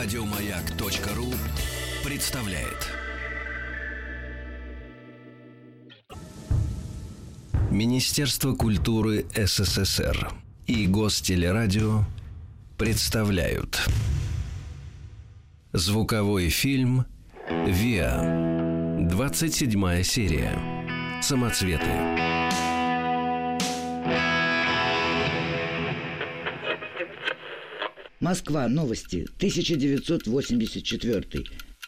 Радиомаяк.ру представляет. Министерство культуры СССР и Гостелерадио представляют Звуковой фильм «Виа» 27 серия. «Самоцветы» Москва. Новости. 1984.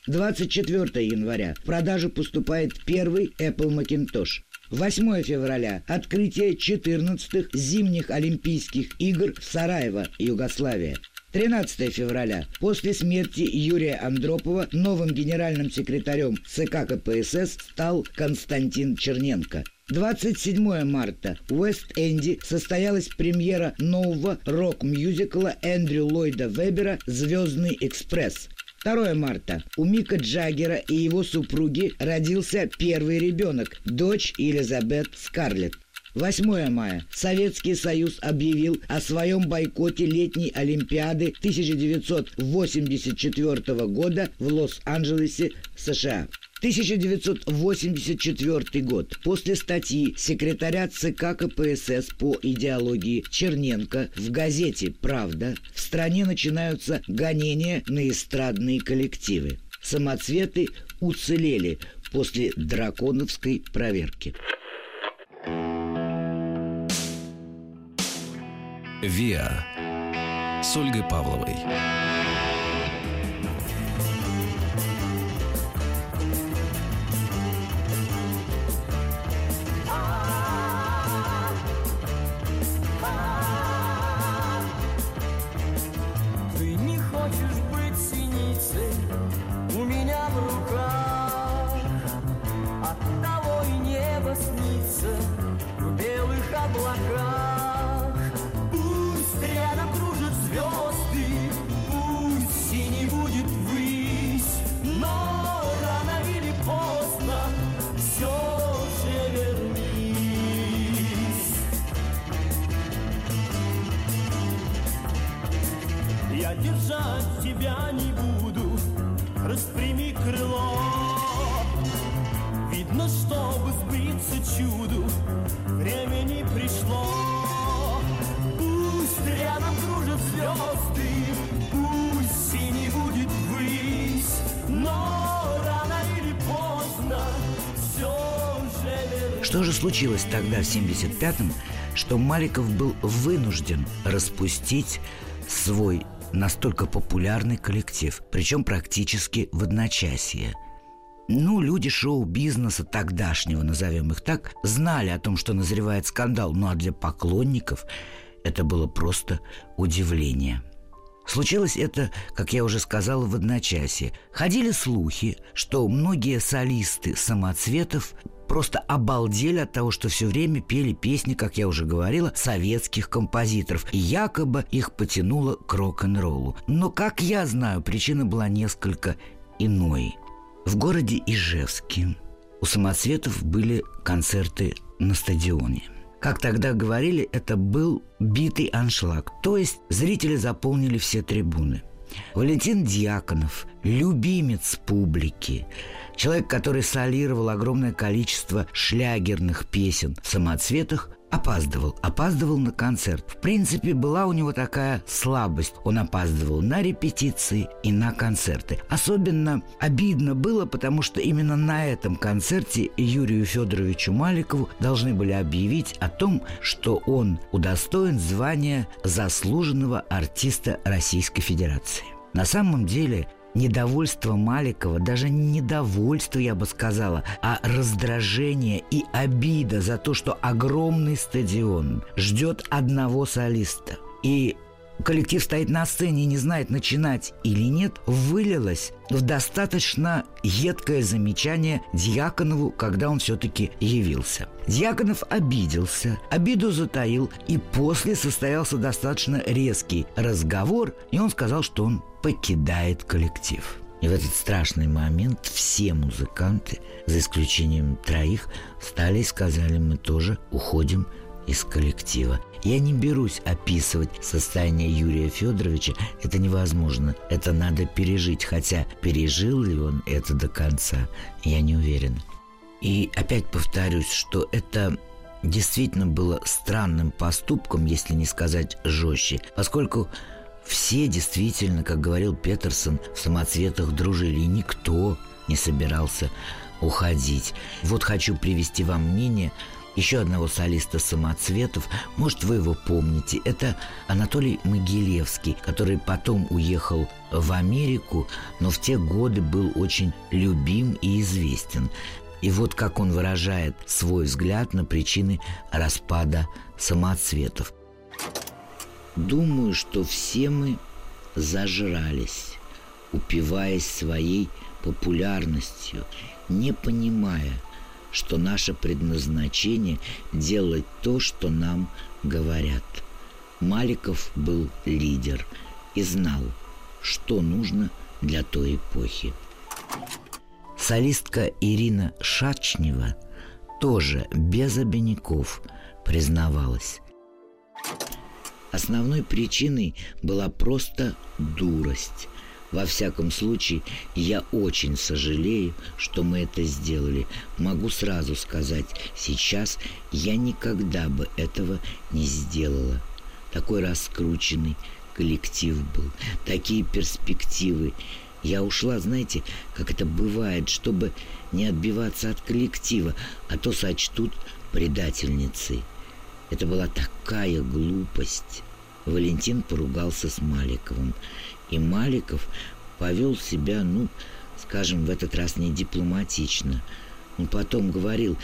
24 января. В продажу поступает первый Apple Macintosh. 8 февраля. Открытие 14-х зимних Олимпийских игр в Сараево, Югославия. 13 февраля. После смерти Юрия Андропова новым генеральным секретарем ЦК КПСС стал Константин Черненко. 27 марта в Уэст-Энди состоялась премьера нового рок-мюзикла Эндрю Ллойда Вебера «Звездный экспресс». 2 марта у Мика Джаггера и его супруги родился первый ребенок, дочь Елизабет Скарлетт. 8 мая. Советский Союз объявил о своем бойкоте летней Олимпиады 1984 года в Лос-Анджелесе, США. 1984 год. После статьи секретаря ЦК КПСС по идеологии Черненко в газете «Правда» в стране начинаются гонения на эстрадные коллективы. Самоцветы уцелели после драконовской проверки. «Виа» с Ольгой Павловой. Что же случилось тогда, в 75-м, что Маликов был вынужден распустить свой настолько популярный коллектив, причем практически в одночасье? Ну, люди шоу-бизнеса тогдашнего, назовем их так, знали о том, что назревает скандал, ну а для поклонников это было просто удивление. Случилось это, как я уже сказала, в одночасье. Ходили слухи, что многие солисты самоцветов просто обалдели от того, что все время пели песни, как я уже говорила, советских композиторов. И якобы их потянуло к рок-н-роллу. Но, как я знаю, причина была несколько иной. В городе Ижевске у самоцветов были концерты на стадионе. Как тогда говорили, это был битый аншлаг, то есть зрители заполнили все трибуны. Валентин Дьяконов, любимец публики, человек, который солировал огромное количество шлягерных песен в самоцветах, опаздывал, опаздывал на концерт. В принципе, была у него такая слабость. Он опаздывал на репетиции и на концерты. Особенно обидно было, потому что именно на этом концерте Юрию Федоровичу Маликову должны были объявить о том, что он удостоен звания заслуженного артиста Российской Федерации. На самом деле Недовольство Маликова, даже не недовольство, я бы сказала, а раздражение и обида за то, что огромный стадион ждет одного солиста. И коллектив стоит на сцене и не знает, начинать или нет, вылилось в достаточно едкое замечание Дьяконову, когда он все-таки явился. Дьяконов обиделся, обиду затаил, и после состоялся достаточно резкий разговор, и он сказал, что он покидает коллектив. И в этот страшный момент все музыканты, за исключением троих, встали и сказали, мы тоже уходим из коллектива. Я не берусь описывать состояние Юрия Федоровича, это невозможно, это надо пережить, хотя пережил ли он это до конца, я не уверен. И опять повторюсь, что это действительно было странным поступком, если не сказать жестче, поскольку все действительно, как говорил Петерсон, в самоцветах дружили, и никто не собирался уходить. Вот хочу привести вам мнение еще одного солиста самоцветов, может, вы его помните, это Анатолий Могилевский, который потом уехал в Америку, но в те годы был очень любим и известен. И вот как он выражает свой взгляд на причины распада самоцветов. Думаю, что все мы зажрались, упиваясь своей популярностью, не понимая, что наше предназначение делать то, что нам говорят. Маликов был лидер и знал, что нужно для той эпохи. Солистка Ирина Шачнева тоже без обиняков признавалась. Основной причиной была просто дурость. Во всяком случае, я очень сожалею, что мы это сделали. Могу сразу сказать, сейчас я никогда бы этого не сделала. Такой раскрученный коллектив был, такие перспективы. Я ушла, знаете, как это бывает, чтобы не отбиваться от коллектива, а то сочтут предательницей. Это была такая глупость. Валентин поругался с Маликовым. И Маликов повел себя, ну, скажем, в этот раз не дипломатично. Он потом говорил,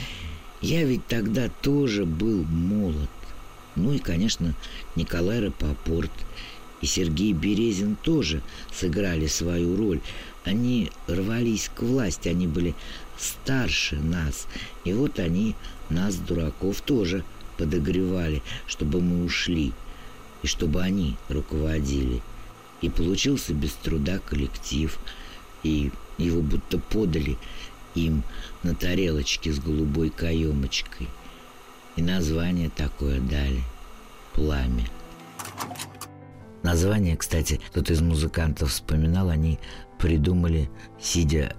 я ведь тогда тоже был молод. Ну и, конечно, Николай Рапопорт и Сергей Березин тоже сыграли свою роль. Они рвались к власти, они были старше нас. И вот они, нас, дураков, тоже подогревали, чтобы мы ушли и чтобы они руководили. И получился без труда коллектив, и его будто подали им на тарелочке с голубой каемочкой. И название такое дали – «Пламя». Название, кстати, кто-то из музыкантов вспоминал, они придумали, сидя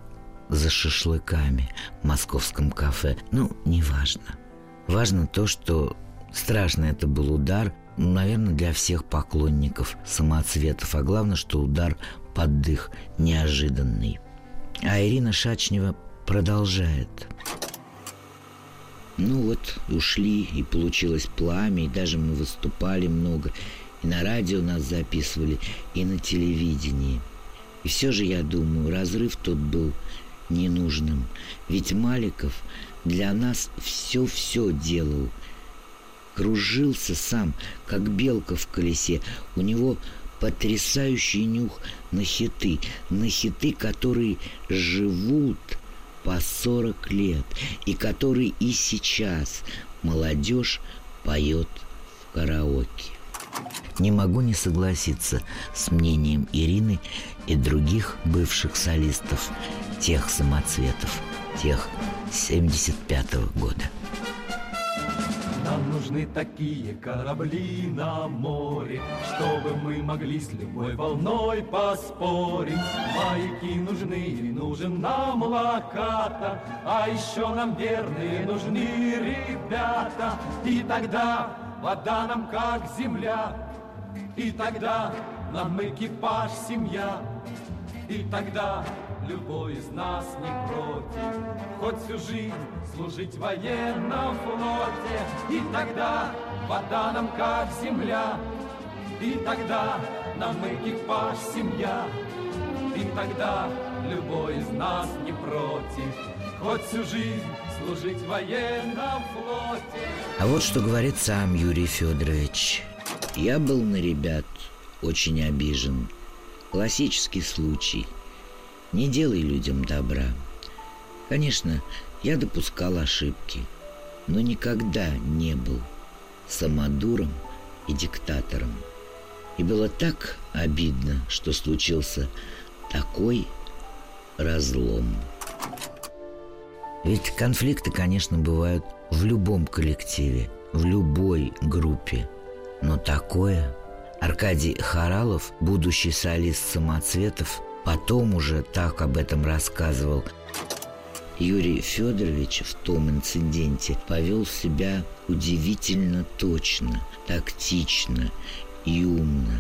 за шашлыками в московском кафе. Ну, неважно. Важно то, что страшно это был удар – наверное, для всех поклонников самоцветов. А главное, что удар под дых неожиданный. А Ирина Шачнева продолжает. Ну вот, ушли, и получилось пламя, и даже мы выступали много. И на радио нас записывали, и на телевидении. И все же, я думаю, разрыв тот был ненужным. Ведь Маликов для нас все-все делал – кружился сам, как белка в колесе. У него потрясающий нюх на хиты, на хиты, которые живут по 40 лет и которые и сейчас молодежь поет в караоке. Не могу не согласиться с мнением Ирины и других бывших солистов, тех самоцветов, тех 75 -го года. Нам нужны такие корабли на море, Чтобы мы могли с любой волной поспорить. Маяки нужны нужен нам локата, А еще нам верные нужны ребята. И тогда вода нам как земля, И тогда нам экипаж семья, И тогда любой из нас не против, хоть всю жизнь служить в военном флоте. И тогда вода нам как земля, и тогда нам экипаж семья, и тогда любой из нас не против, хоть всю жизнь служить в военном флоте. А вот что говорит сам Юрий Федорович. Я был на ребят очень обижен. Классический случай – не делай людям добра. Конечно, я допускал ошибки, но никогда не был самодуром и диктатором. И было так обидно, что случился такой разлом. Ведь конфликты, конечно, бывают в любом коллективе. в любой группе. Но такое... Аркадий Харалов, будущий солист самоцветов, потом уже так об этом рассказывал. Юрий Федорович в том инциденте повел себя удивительно точно, тактично и умно.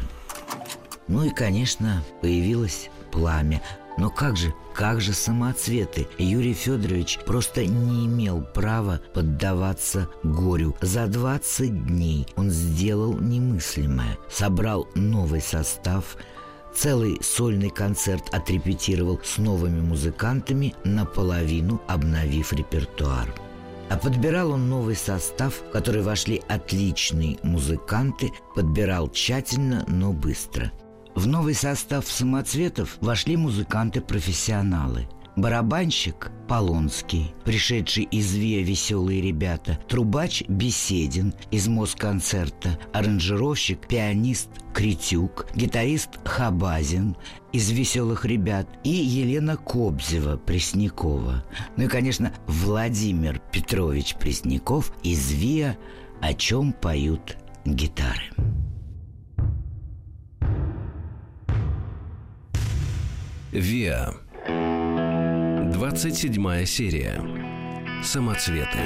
Ну и, конечно, появилось пламя. Но как же, как же самоцветы? Юрий Федорович просто не имел права поддаваться горю. За 20 дней он сделал немыслимое. Собрал новый состав, целый сольный концерт отрепетировал с новыми музыкантами, наполовину обновив репертуар. А подбирал он новый состав, в который вошли отличные музыканты, подбирал тщательно, но быстро – в новый состав самоцветов вошли музыканты-профессионалы. Барабанщик Полонский, пришедший из ВИА «Веселые ребята», трубач Беседин из Москонцерта, аранжировщик, пианист Критюк, гитарист Хабазин из «Веселых ребят» и Елена Кобзева Преснякова. Ну и, конечно, Владимир Петрович Пресняков из ВИА «О чем поют гитары». Виа. 27 серия. Самоцветы.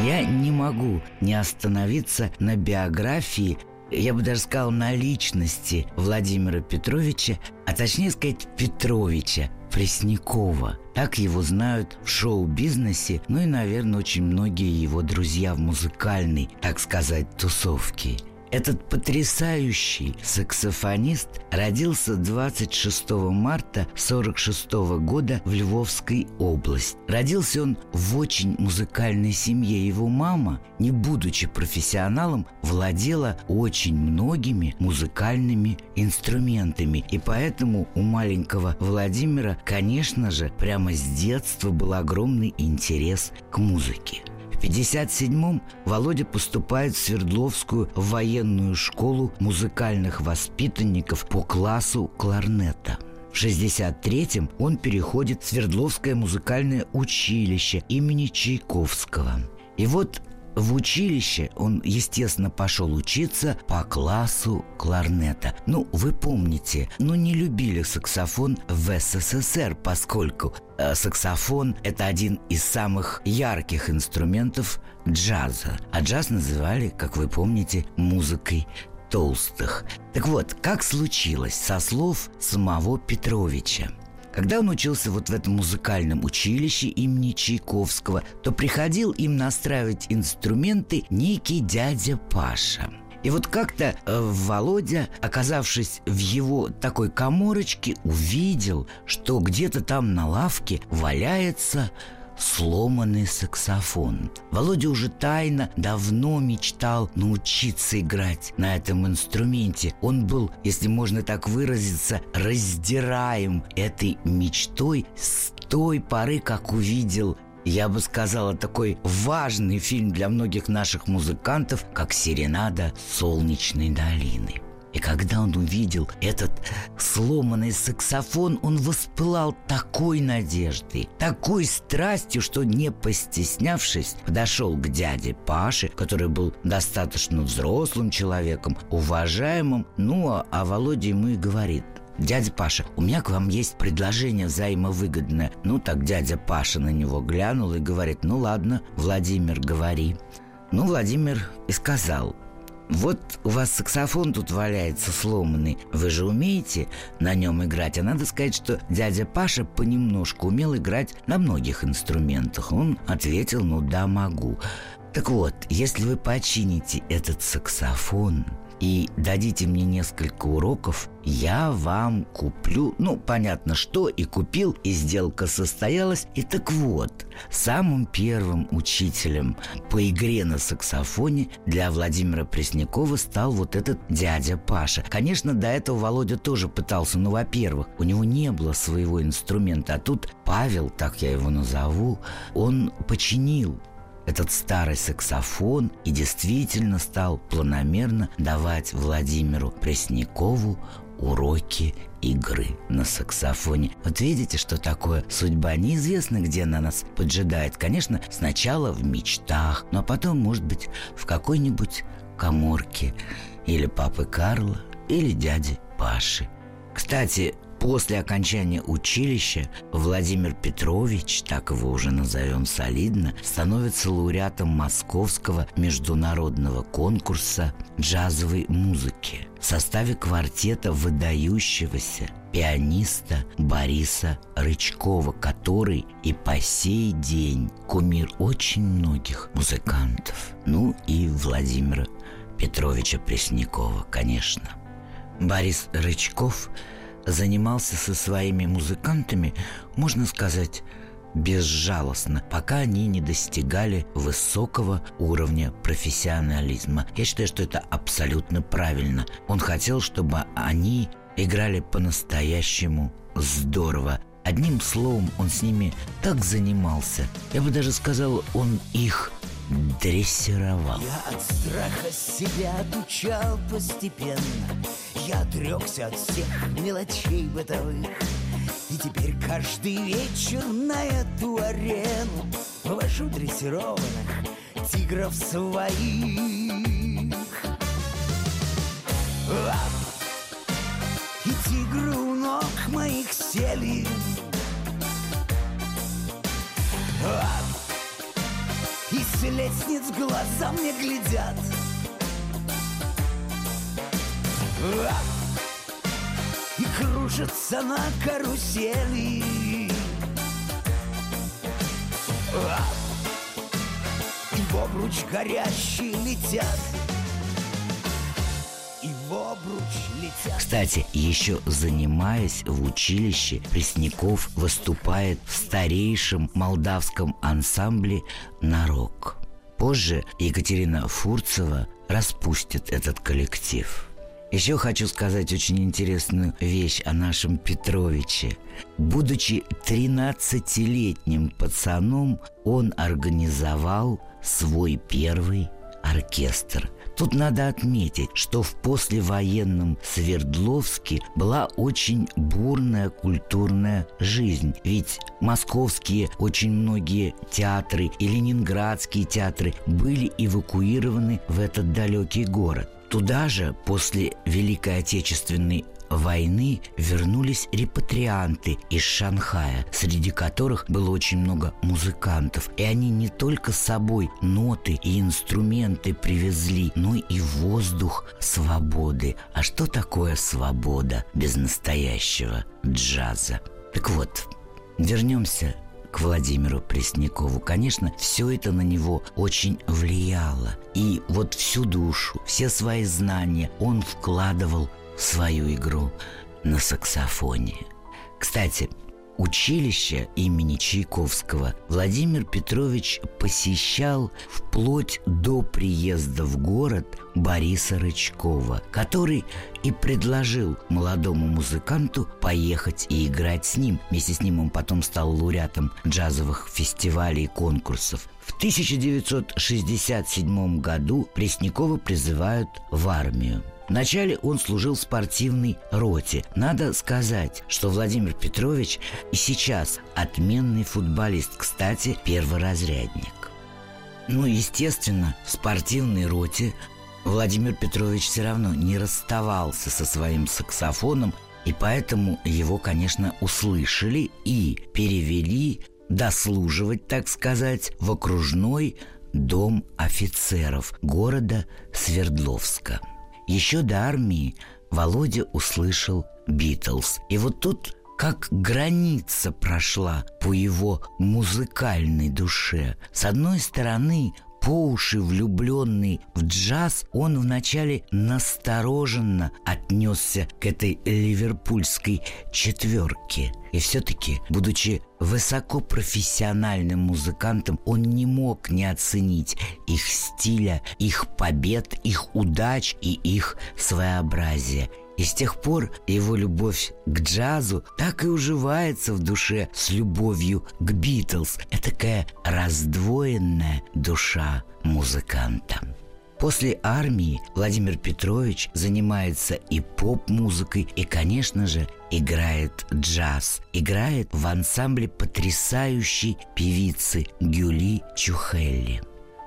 Я не могу не остановиться на биографии, я бы даже сказал, на личности Владимира Петровича, а точнее сказать Петровича, Преснякова. Так его знают в шоу-бизнесе, ну и, наверное, очень многие его друзья в музыкальной, так сказать, тусовке. Этот потрясающий саксофонист родился 26 марта 1946 года в Львовской области. Родился он в очень музыкальной семье. Его мама, не будучи профессионалом, владела очень многими музыкальными инструментами. И поэтому у маленького Владимира, конечно же, прямо с детства был огромный интерес к музыке. В 57-м Володя поступает в Свердловскую военную школу музыкальных воспитанников по классу кларнета. В 63-м он переходит в Свердловское музыкальное училище имени Чайковского. И вот в училище он, естественно, пошел учиться по классу кларнета. Ну, вы помните, ну не любили саксофон в СССР, поскольку э, саксофон – это один из самых ярких инструментов джаза. А джаз называли, как вы помните, музыкой толстых. Так вот, как случилось со слов самого Петровича – когда он учился вот в этом музыкальном училище имени Чайковского, то приходил им настраивать инструменты некий дядя Паша. И вот как-то э, Володя, оказавшись в его такой коморочке, увидел, что где-то там на лавке валяется сломанный саксофон. Володя уже тайно давно мечтал научиться играть на этом инструменте. Он был, если можно так выразиться, раздираем этой мечтой с той поры, как увидел я бы сказала, такой важный фильм для многих наших музыкантов, как «Серенада солнечной долины». И когда он увидел этот сломанный саксофон, он воспылал такой надеждой, такой страстью, что не постеснявшись, подошел к дяде Паше, который был достаточно взрослым человеком, уважаемым, ну а, а Володя ему и говорит, «Дядя Паша, у меня к вам есть предложение взаимовыгодное». Ну, так дядя Паша на него глянул и говорит, «Ну ладно, Владимир, говори». Ну, Владимир и сказал – вот у вас саксофон тут валяется сломанный. Вы же умеете на нем играть. А надо сказать, что дядя Паша понемножку умел играть на многих инструментах. Он ответил, ну да, могу. Так вот, если вы почините этот саксофон, и дадите мне несколько уроков, я вам куплю, ну, понятно, что, и купил, и сделка состоялась. И так вот, самым первым учителем по игре на саксофоне для Владимира Преснякова стал вот этот дядя Паша. Конечно, до этого Володя тоже пытался, но, во-первых, у него не было своего инструмента, а тут Павел, так я его назову, он починил этот старый саксофон и действительно стал планомерно давать Владимиру Преснякову уроки игры на саксофоне. Вот видите, что такое судьба. Неизвестно, где она нас поджидает. Конечно, сначала в мечтах, но потом, может быть, в какой-нибудь коморке или папы Карла, или дяди Паши. Кстати, После окончания училища Владимир Петрович, так его уже назовем солидно, становится лауреатом Московского международного конкурса джазовой музыки в составе квартета выдающегося пианиста Бориса Рычкова, который и по сей день кумир очень многих музыкантов. Ну и Владимира Петровича Преснякова, конечно. Борис Рычков – занимался со своими музыкантами, можно сказать, безжалостно, пока они не достигали высокого уровня профессионализма. Я считаю, что это абсолютно правильно. Он хотел, чтобы они играли по-настоящему здорово. Одним словом, он с ними так занимался. Я бы даже сказал, он их дрессировал. Я от страха себя отучал постепенно Я отрекся от всех мелочей бытовых. И теперь каждый вечер на эту арену Вывожу дрессированных тигров своих. И тигры у ног моих сели. И с лестниц глаза мне глядят И кружатся на карусели И в обруч горящий летят. Кстати, еще занимаясь в училище, Пресняков выступает в старейшем молдавском ансамбле «Нарок». Позже Екатерина Фурцева распустит этот коллектив. Еще хочу сказать очень интересную вещь о нашем Петровиче. Будучи 13-летним пацаном, он организовал свой первый оркестр – Тут надо отметить, что в послевоенном Свердловске была очень бурная культурная жизнь. Ведь московские очень многие театры и ленинградские театры были эвакуированы в этот далекий город. Туда же после Великой Отечественной войны вернулись репатрианты из Шанхая, среди которых было очень много музыкантов. И они не только с собой ноты и инструменты привезли, но и воздух свободы. А что такое свобода без настоящего джаза? Так вот, вернемся к Владимиру Преснякову. Конечно, все это на него очень влияло. И вот всю душу, все свои знания он вкладывал свою игру на саксофоне. Кстати, училище имени Чайковского Владимир Петрович посещал вплоть до приезда в город Бориса Рычкова, который и предложил молодому музыканту поехать и играть с ним. Вместе с ним он потом стал лауреатом джазовых фестивалей и конкурсов. В 1967 году Преснякова призывают в армию. Вначале он служил в спортивной роте. Надо сказать, что Владимир Петрович и сейчас отменный футболист, кстати, перворазрядник. Ну, естественно, в спортивной роте Владимир Петрович все равно не расставался со своим саксофоном, и поэтому его, конечно, услышали и перевели дослуживать, так сказать, в окружной дом офицеров города Свердловска. Еще до армии Володя услышал «Битлз». И вот тут как граница прошла по его музыкальной душе. С одной стороны, по уши влюбленный в джаз, он вначале настороженно отнесся к этой ливерпульской четверке. И все-таки, будучи высокопрофессиональным музыкантом, он не мог не оценить их стиля, их побед, их удач и их своеобразия. И с тех пор его любовь к джазу так и уживается в душе с любовью к Битлз. Это такая раздвоенная душа музыканта. После армии Владимир Петрович занимается и поп-музыкой, и, конечно же, играет джаз. Играет в ансамбле потрясающей певицы Гюли Чухелли.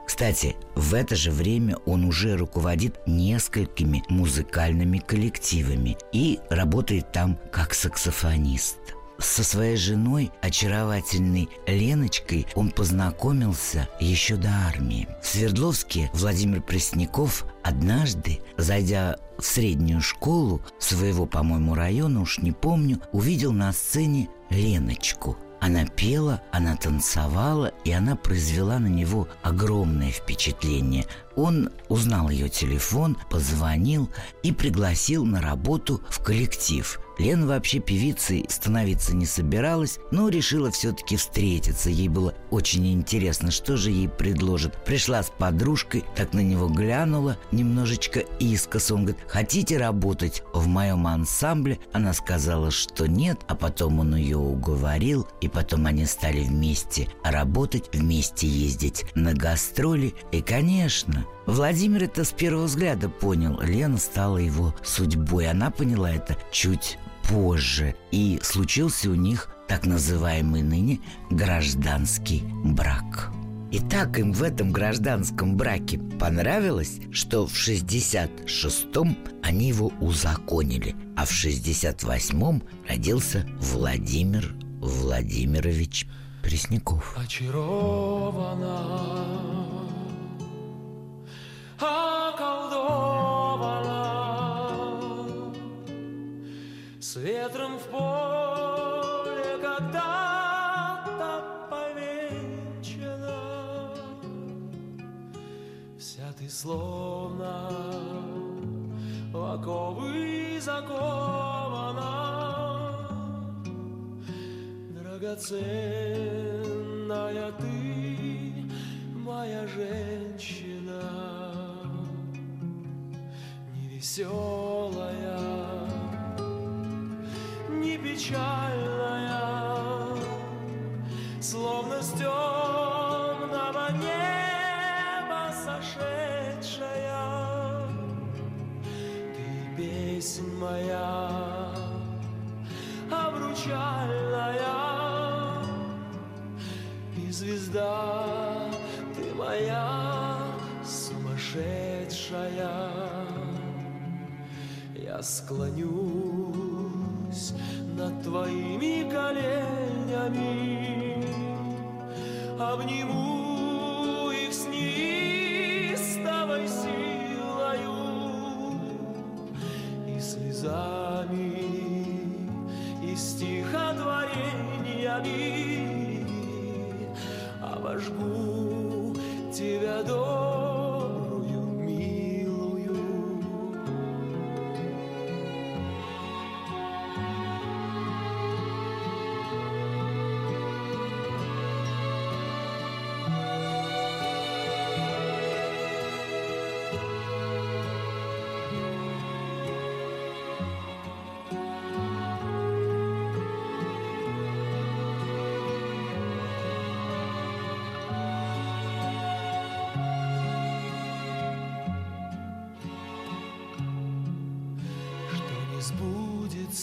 Кстати, в это же время он уже руководит несколькими музыкальными коллективами и работает там как саксофонист. Со своей женой, очаровательной Леночкой, он познакомился еще до армии. В Свердловске Владимир Пресняков однажды, зайдя в среднюю школу своего, по-моему, района, уж не помню, увидел на сцене Леночку – она пела, она танцевала, и она произвела на него огромное впечатление. Он узнал ее телефон, позвонил и пригласил на работу в коллектив. Лена вообще певицей становиться не собиралась, но решила все-таки встретиться. Ей было очень интересно, что же ей предложат. Пришла с подружкой, так на него глянула немножечко искоса. Он говорит, хотите работать в моем ансамбле? Она сказала, что нет, а потом он ее уговорил, и потом они стали вместе работать, вместе ездить на гастроли. И, конечно, Владимир это с первого взгляда понял. Лена стала его судьбой. Она поняла это чуть позже. И случился у них так называемый ныне гражданский брак. И так им в этом гражданском браке понравилось, что в 66-м они его узаконили, а в 68-м родился Владимир Владимирович Пресняков. Очарована околдована С ветром в поле когда-то повенчана. Вся ты словно в оковы закована. Драгоценная ты, моя женщина веселая, не печальная, словно с темного неба сошедшая. Ты песнь моя, обручальная, и звезда ты моя сумасшедшая склонюсь над твоими коленями, обниму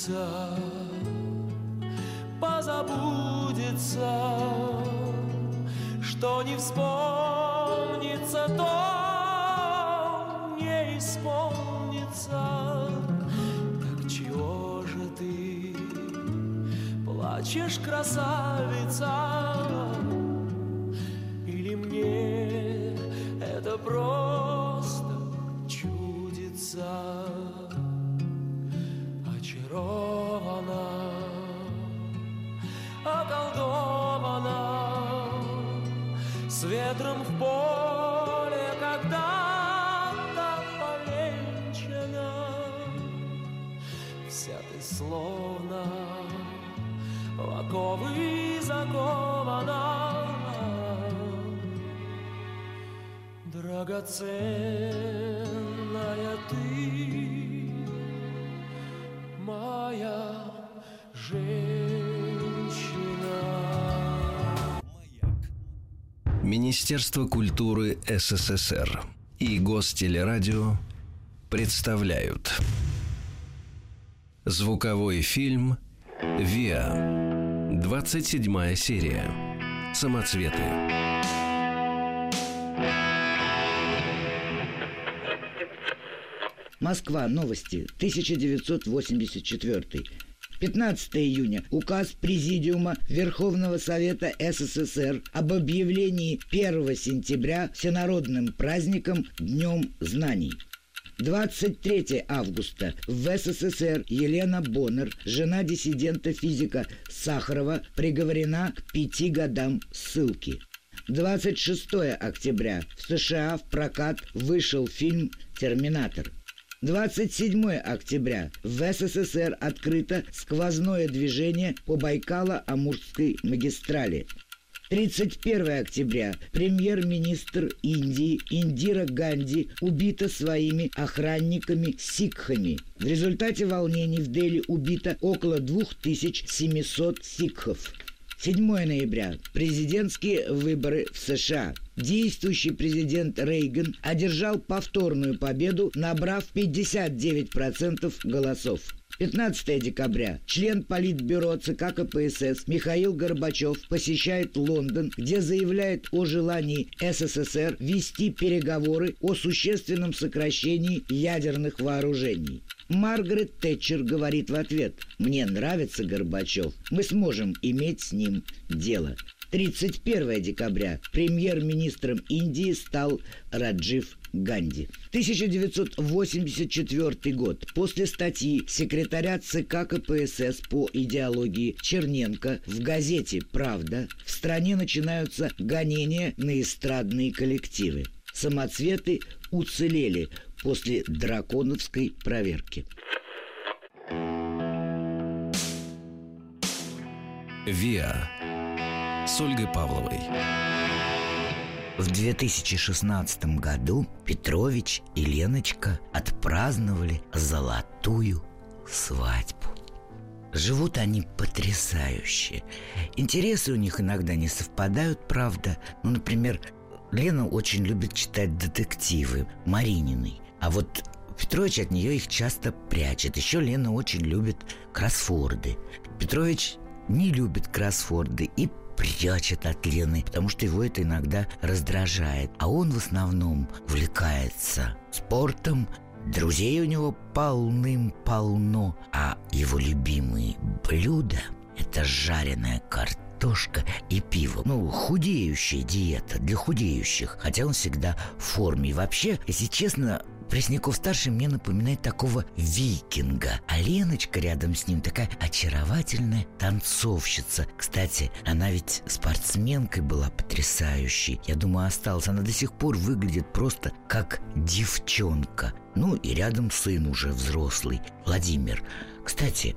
сбудется, позабудется, что не вспомнится, то не исполнится. Так чего же ты плачешь, красавица? Драгоценная ты, моя женщина. Министерство культуры СССР. и Гостелерадио представляют Звуковой фильм «Виа» 27 серия Самоцветы Москва. Новости. 1984. 15 июня. Указ Президиума Верховного Совета СССР об объявлении 1 сентября всенародным праздником Днем знаний. 23 августа в СССР Елена Боннер, жена диссидента-физика Сахарова, приговорена к пяти годам ссылки. 26 октября в США в прокат вышел фильм «Терминатор». 27 октября в СССР открыто сквозное движение по Байкало-Амурской магистрали. 31 октября премьер-министр Индии Индира Ганди убита своими охранниками-сикхами. В результате волнений в Дели убито около 2700 сикхов. 7 ноября. Президентские выборы в США. Действующий президент Рейган одержал повторную победу, набрав 59% голосов. 15 декабря. Член Политбюро ЦК КПСС Михаил Горбачев посещает Лондон, где заявляет о желании СССР вести переговоры о существенном сокращении ядерных вооружений. Маргарет Тэтчер говорит в ответ «Мне нравится Горбачев, мы сможем иметь с ним дело». 31 декабря премьер-министром Индии стал Раджив Ганди. 1984 год. После статьи секретаря ЦК КПСС по идеологии Черненко в газете «Правда» в стране начинаются гонения на эстрадные коллективы. Самоцветы уцелели после драконовской проверки. «Виа» с Ольгой Павловой. В 2016 году Петрович и Леночка отпраздновали золотую свадьбу. Живут они потрясающе. Интересы у них иногда не совпадают, правда. Ну, например, Лена очень любит читать детективы Марининой. А вот Петрович от нее их часто прячет. Еще Лена очень любит кроссфорды. Петрович не любит кроссфорды и прячет от Лены, потому что его это иногда раздражает. А он в основном увлекается спортом, друзей у него полным-полно, а его любимые блюда – это жареная картошка и пиво. Ну, худеющая диета для худеющих, хотя он всегда в форме. И вообще, если честно, Пресняков-старший мне напоминает такого викинга, а Леночка рядом с ним такая очаровательная танцовщица. Кстати, она ведь спортсменкой была потрясающей. Я думаю, осталась. Она до сих пор выглядит просто как девчонка. Ну и рядом сын уже взрослый, Владимир. Кстати,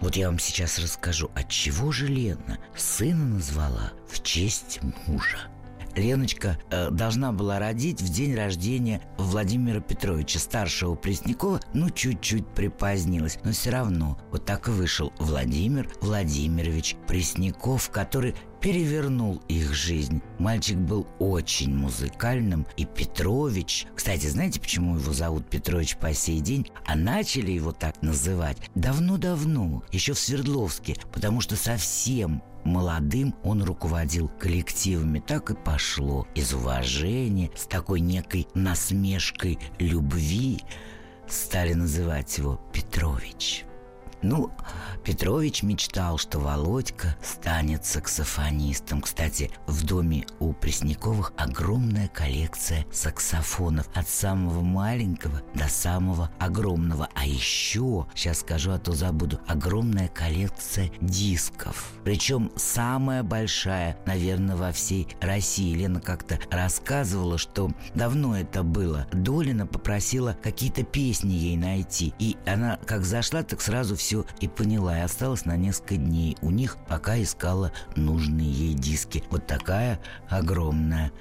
вот я вам сейчас расскажу, от чего же Лена сына назвала в честь мужа. Леночка э, должна была родить в день рождения Владимира Петровича, старшего Преснякова, ну, чуть-чуть припозднилась. Но все равно вот так и вышел Владимир Владимирович Пресняков, который перевернул их жизнь. Мальчик был очень музыкальным, и Петрович... Кстати, знаете, почему его зовут Петрович по сей день? А начали его так называть давно-давно, еще в Свердловске, потому что совсем Молодым он руководил коллективами, так и пошло. Из уважения, с такой некой насмешкой любви стали называть его Петрович. Ну, Петрович мечтал, что Володька станет саксофонистом. Кстати, в доме у Пресняковых огромная коллекция саксофонов. От самого маленького до самого огромного. А еще, сейчас скажу, а то забуду, огромная коллекция дисков. Причем самая большая, наверное, во всей России. Лена как-то рассказывала, что давно это было. Долина попросила какие-то песни ей найти. И она как зашла, так сразу все все и поняла, и осталась на несколько дней у них, пока искала нужные ей диски. Вот такая огромная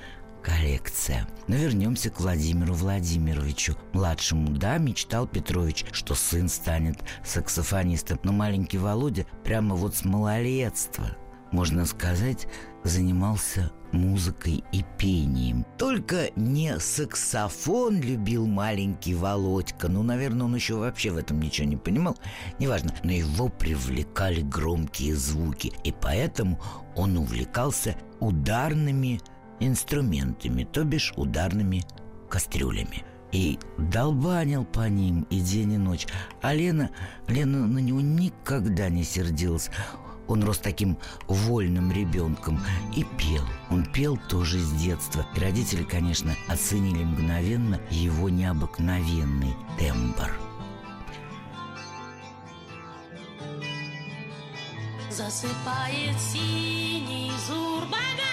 коллекция. Но вернемся к Владимиру Владимировичу. Младшему, да, мечтал Петрович, что сын станет саксофонистом. Но маленький Володя прямо вот с малолетства, можно сказать, занимался музыкой и пением. Только не саксофон любил маленький Володька. Ну, наверное, он еще вообще в этом ничего не понимал. Неважно. Но его привлекали громкие звуки. И поэтому он увлекался ударными инструментами, то бишь ударными кастрюлями. И долбанил по ним и день, и ночь. А Лена, Лена на него никогда не сердилась. Он рос таким вольным ребенком и пел. Он пел тоже с детства. И родители, конечно, оценили мгновенно его необыкновенный тембр. Засыпает синий зурбаган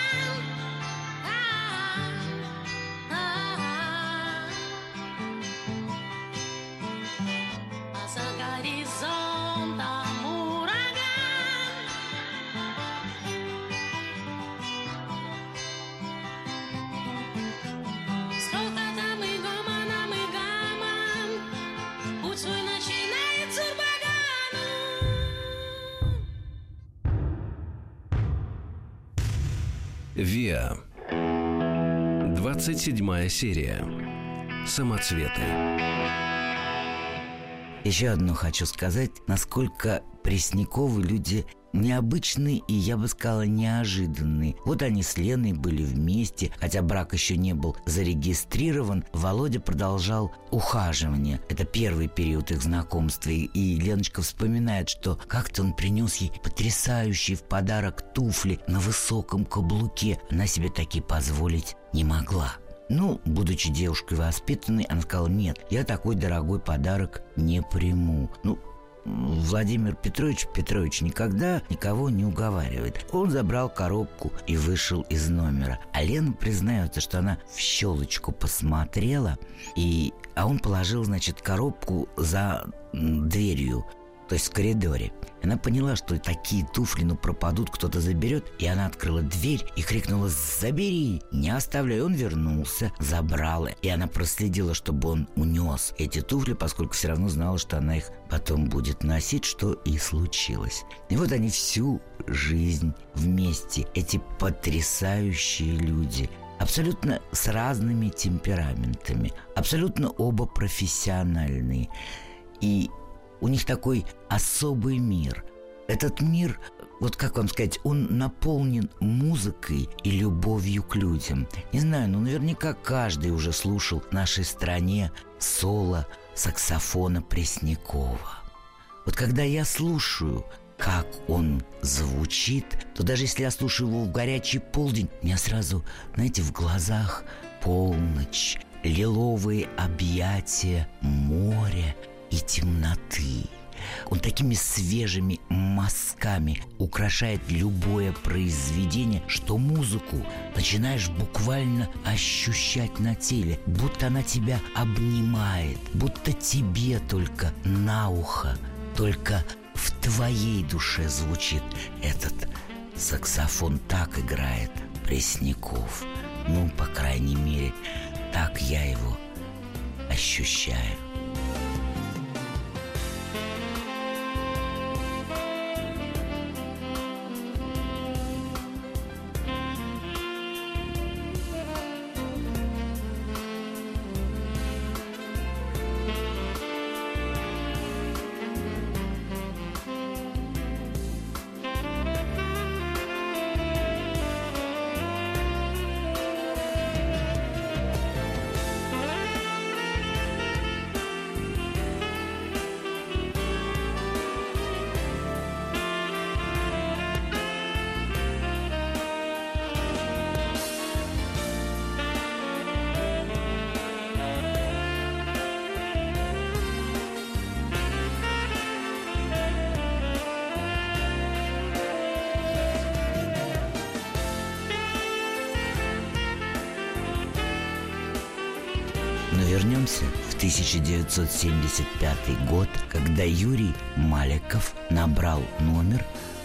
Виа. 27 серия. Самоцветы. Еще одно хочу сказать, насколько Пресняковы люди необычные и, я бы сказала, неожиданные. Вот они с Леной были вместе, хотя брак еще не был зарегистрирован, Володя продолжал ухаживание. Это первый период их знакомства, и, Леночка вспоминает, что как-то он принес ей потрясающие в подарок туфли на высоком каблуке. Она себе такие позволить не могла. Ну, будучи девушкой воспитанной, она сказала, нет, я такой дорогой подарок не приму. Ну, Владимир Петрович Петрович никогда никого не уговаривает. Он забрал коробку и вышел из номера. А Лена признается, что она в щелочку посмотрела, и... а он положил, значит, коробку за дверью то есть в коридоре. Она поняла, что такие туфли, ну, пропадут, кто-то заберет, и она открыла дверь и крикнула «Забери!» Не оставляй, он вернулся, забрал, и она проследила, чтобы он унес эти туфли, поскольку все равно знала, что она их потом будет носить, что и случилось. И вот они всю жизнь вместе, эти потрясающие люди – абсолютно с разными темпераментами, абсолютно оба профессиональные. И у них такой особый мир. Этот мир, вот как вам сказать, он наполнен музыкой и любовью к людям. Не знаю, но наверняка каждый уже слушал в нашей стране соло саксофона Преснякова. Вот когда я слушаю, как он звучит, то даже если я слушаю его в горячий полдень, у меня сразу, знаете, в глазах полночь, лиловые объятия моря и темноты. Он такими свежими мазками украшает любое произведение, что музыку начинаешь буквально ощущать на теле, будто она тебя обнимает, будто тебе только на ухо, только в твоей душе звучит этот саксофон так играет Пресняков. Ну, по крайней мере, так я его ощущаю. 1975 год, когда Юрий Маликов набрал номер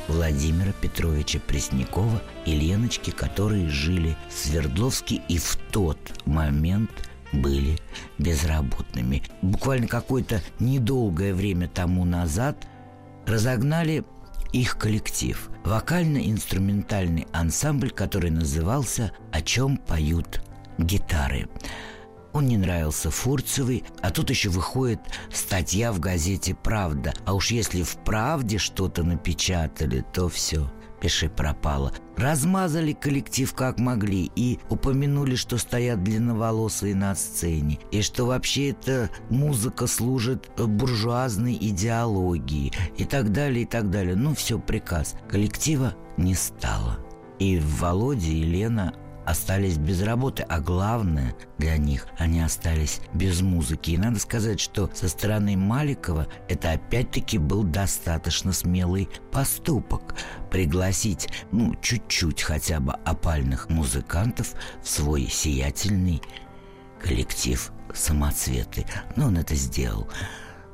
Владимира Петровича Преснякова и Леночки, которые жили в Свердловске и в тот момент были безработными. Буквально какое-то недолгое время тому назад разогнали их коллектив. Вокально-инструментальный ансамбль, который назывался «О чем поют гитары». Он не нравился Фурцевой, а тут еще выходит статья в газете «Правда». А уж если в «Правде» что-то напечатали, то все – пиши пропало. Размазали коллектив как могли и упомянули, что стоят длинноволосые на сцене, и что вообще эта музыка служит буржуазной идеологии и так далее, и так далее. Ну, все, приказ. Коллектива не стало. И Володя и Лена остались без работы, а главное для них, они остались без музыки. И надо сказать, что со стороны Маликова это опять-таки был достаточно смелый поступок. Пригласить, ну, чуть-чуть хотя бы опальных музыкантов в свой сиятельный коллектив самоцветы. Но он это сделал.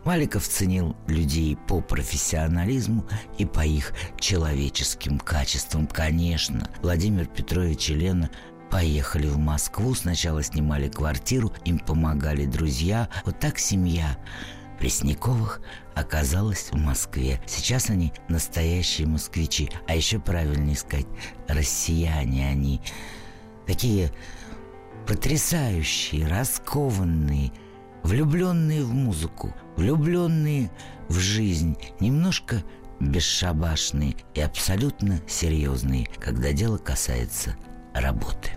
Маликов ценил людей по профессионализму и по их человеческим качествам. Конечно, Владимир Петрович и Лена поехали в Москву, сначала снимали квартиру, им помогали друзья. Вот так семья Пресняковых оказалась в Москве. Сейчас они настоящие москвичи, а еще правильнее сказать, россияне они. Такие потрясающие, раскованные, влюбленные в музыку, влюбленные в жизнь, немножко бесшабашные и абсолютно серьезные, когда дело касается работы.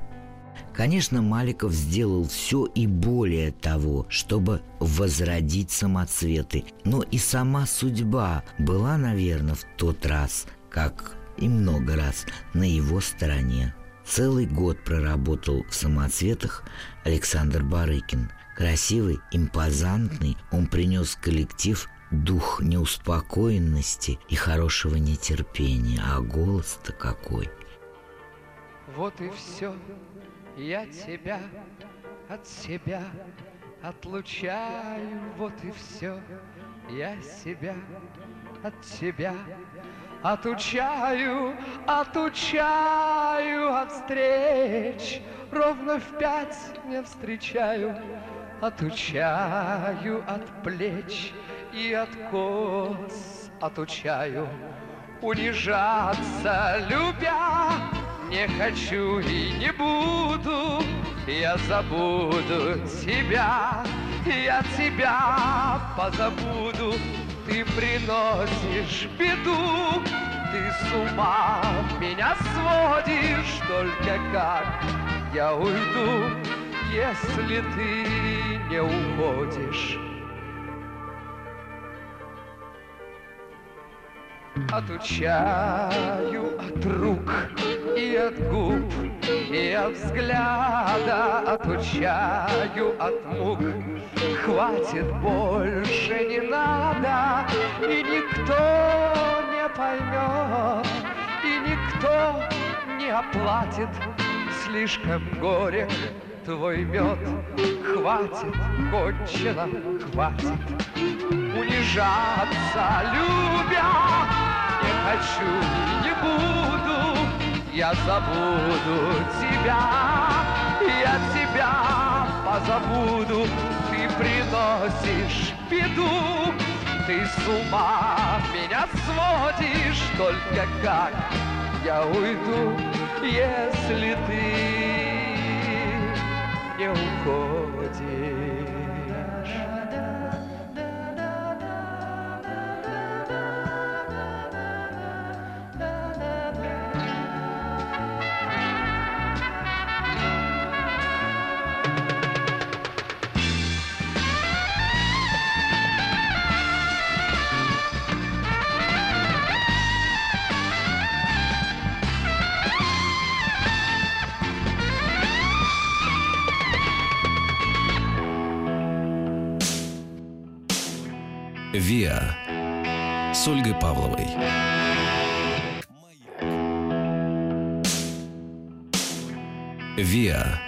Конечно, Маликов сделал все и более того, чтобы возродить самоцветы. Но и сама судьба была, наверное, в тот раз, как и много раз, на его стороне. Целый год проработал в самоцветах Александр Барыкин – Красивый, импозантный, он принес коллектив дух неуспокоенности и хорошего нетерпения. А голос-то какой! Вот и все, я тебя от себя отлучаю, вот и все, я себя от тебя Отучаю, отучаю от встреч, Ровно в пять не встречаю Отучаю от плеч и от кос Отучаю унижаться, любя. Не хочу и не буду Я забуду тебя Я тебя позабуду. Ты приносишь беду Ты с ума меня сводишь. Только как я уйду если ты не уходишь. Отучаю от рук и от губ, и от взгляда Отучаю от мук, хватит больше не надо, И никто не поймет, и никто не оплатит Слишком горек твой мед. Хватит, кончено, хватит. Унижаться, любя Не хочу и не буду. Я забуду тебя Я тебя позабуду. Ты приносишь беду Ты с ума меня сводишь. Только как я уйду, если ты не уходишь. «Виа» с Ольгой Павловой. «Виа»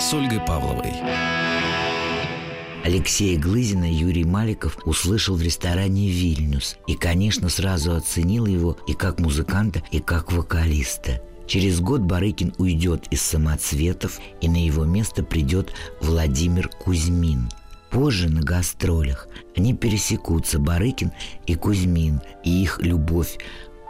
с Ольгой Павловой. Алексея Глызина Юрий Маликов услышал в ресторане «Вильнюс» и, конечно, сразу оценил его и как музыканта, и как вокалиста. Через год Барыкин уйдет из самоцветов, и на его место придет Владимир Кузьмин – Позже на гастролях они пересекутся Барыкин и Кузьмин, и их любовь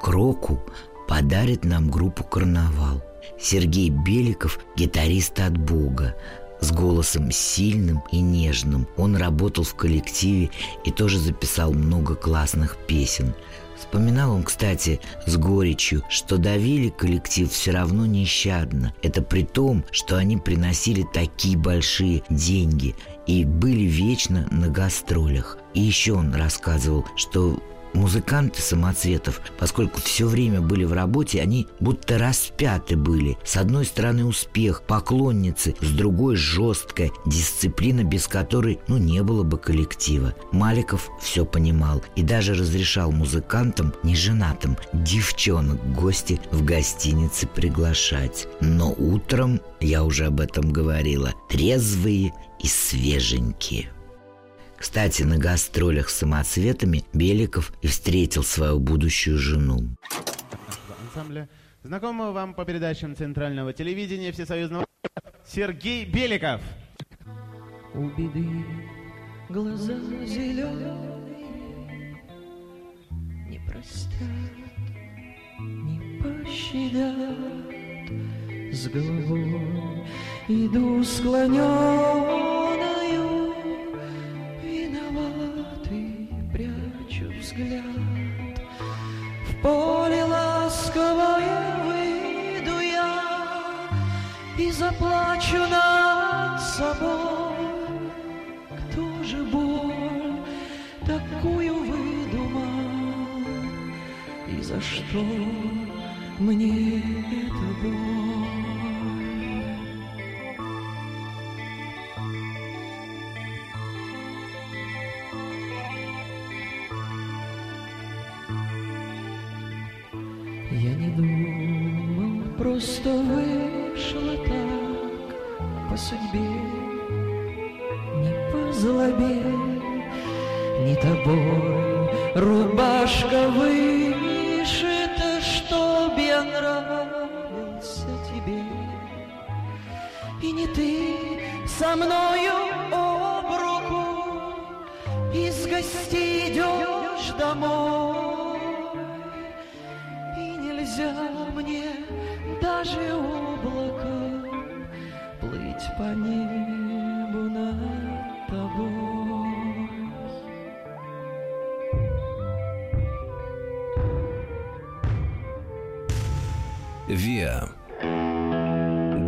к року подарит нам группу «Карнавал». Сергей Беликов – гитарист от Бога, с голосом сильным и нежным. Он работал в коллективе и тоже записал много классных песен. Вспоминал он, кстати, с горечью, что давили коллектив все равно нещадно. Это при том, что они приносили такие большие деньги и были вечно на гастролях. И еще он рассказывал, что Музыканты самоцветов, поскольку все время были в работе, они будто распяты были. С одной стороны успех, поклонницы, с другой жесткая дисциплина, без которой, ну, не было бы коллектива. Маликов все понимал и даже разрешал музыкантам, неженатым, девчонок гости в гостинице приглашать. Но утром, я уже об этом говорила, трезвые и свеженькие. Кстати, на гастролях с самоцветами Беликов и встретил свою будущую жену. ансамбля. Знакомого вам по передачам Центрального телевидения Всесоюзного Сергей Беликов. У беды глаза зеленые Не простят, не пощадят С головой иду склоненную заплачу над собой. Кто же боль такую выдумал И за что мне эта боль нельзя мне даже облаком плыть по небу над тобой. Виа.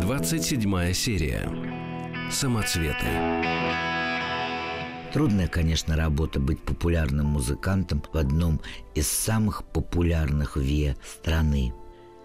27 серия. Самоцветы. Трудная, конечно, работа быть популярным музыкантом в одном из самых популярных ВИА страны.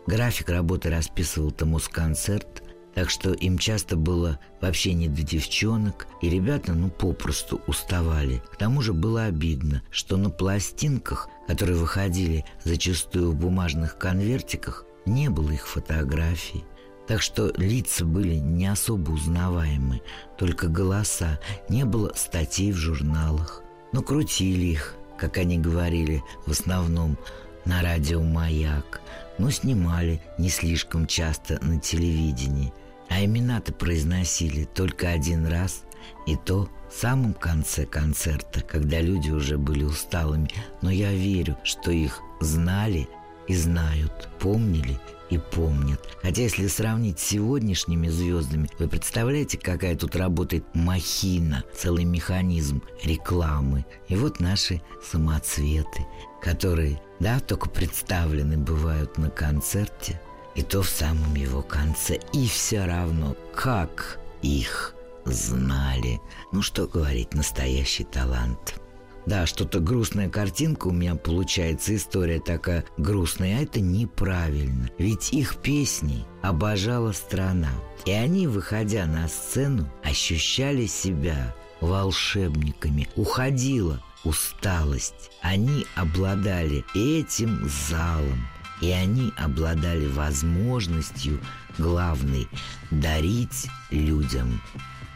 График работы расписывал Томус-концерт, так что им часто было вообще не до девчонок, и ребята, ну, попросту уставали. К тому же было обидно, что на пластинках, которые выходили зачастую в бумажных конвертиках, не было их фотографий. Так что лица были не особо узнаваемы, только голоса, не было статей в журналах. Но крутили их, как они говорили, в основном на радио «Маяк», но снимали не слишком часто на телевидении. А имена-то произносили только один раз, и то в самом конце концерта, когда люди уже были усталыми. Но я верю, что их знали и знают, помнили и помнят. Хотя если сравнить с сегодняшними звездами, вы представляете, какая тут работает махина, целый механизм рекламы. И вот наши самоцветы, которые, да, только представлены бывают на концерте, и то в самом его конце. И все равно, как их знали. Ну что говорить, настоящий талант. Да, что-то грустная картинка у меня получается, история такая грустная, а это неправильно. Ведь их песни обожала страна. И они, выходя на сцену, ощущали себя волшебниками. Уходила усталость. Они обладали этим залом. И они обладали возможностью, главной, дарить людям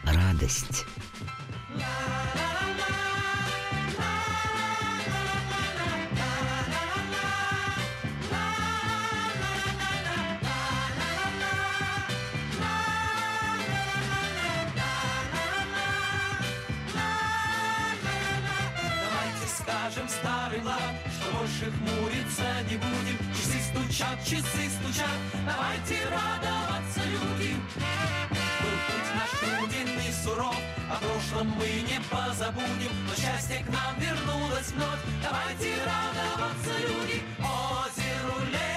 радость. Скажем старый лад, что больше хмуриться не будем. Часы стучат, часы стучат, давайте радоваться, люди. Был путь наш труден и суров, о прошлом мы не позабудем, но счастье к нам вернулось вновь. Давайте радоваться, люди, озеру, лесу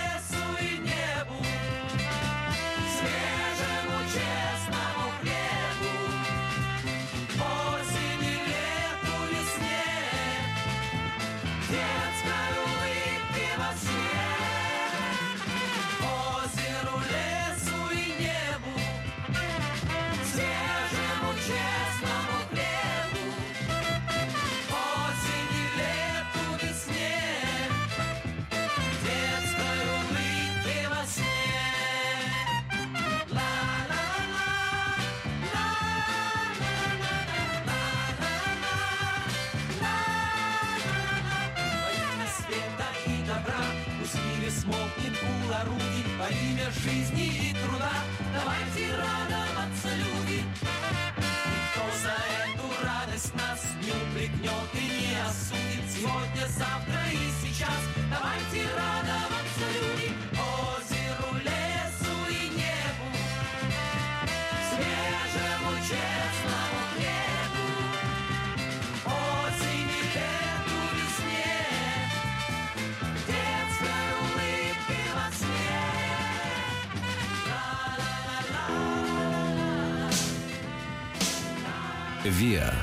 жизни и труда. Давайте радоваться, ВИА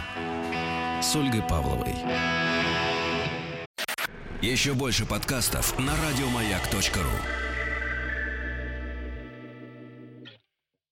с Ольгой Павловой. Еще больше подкастов на радиомаяк.ру.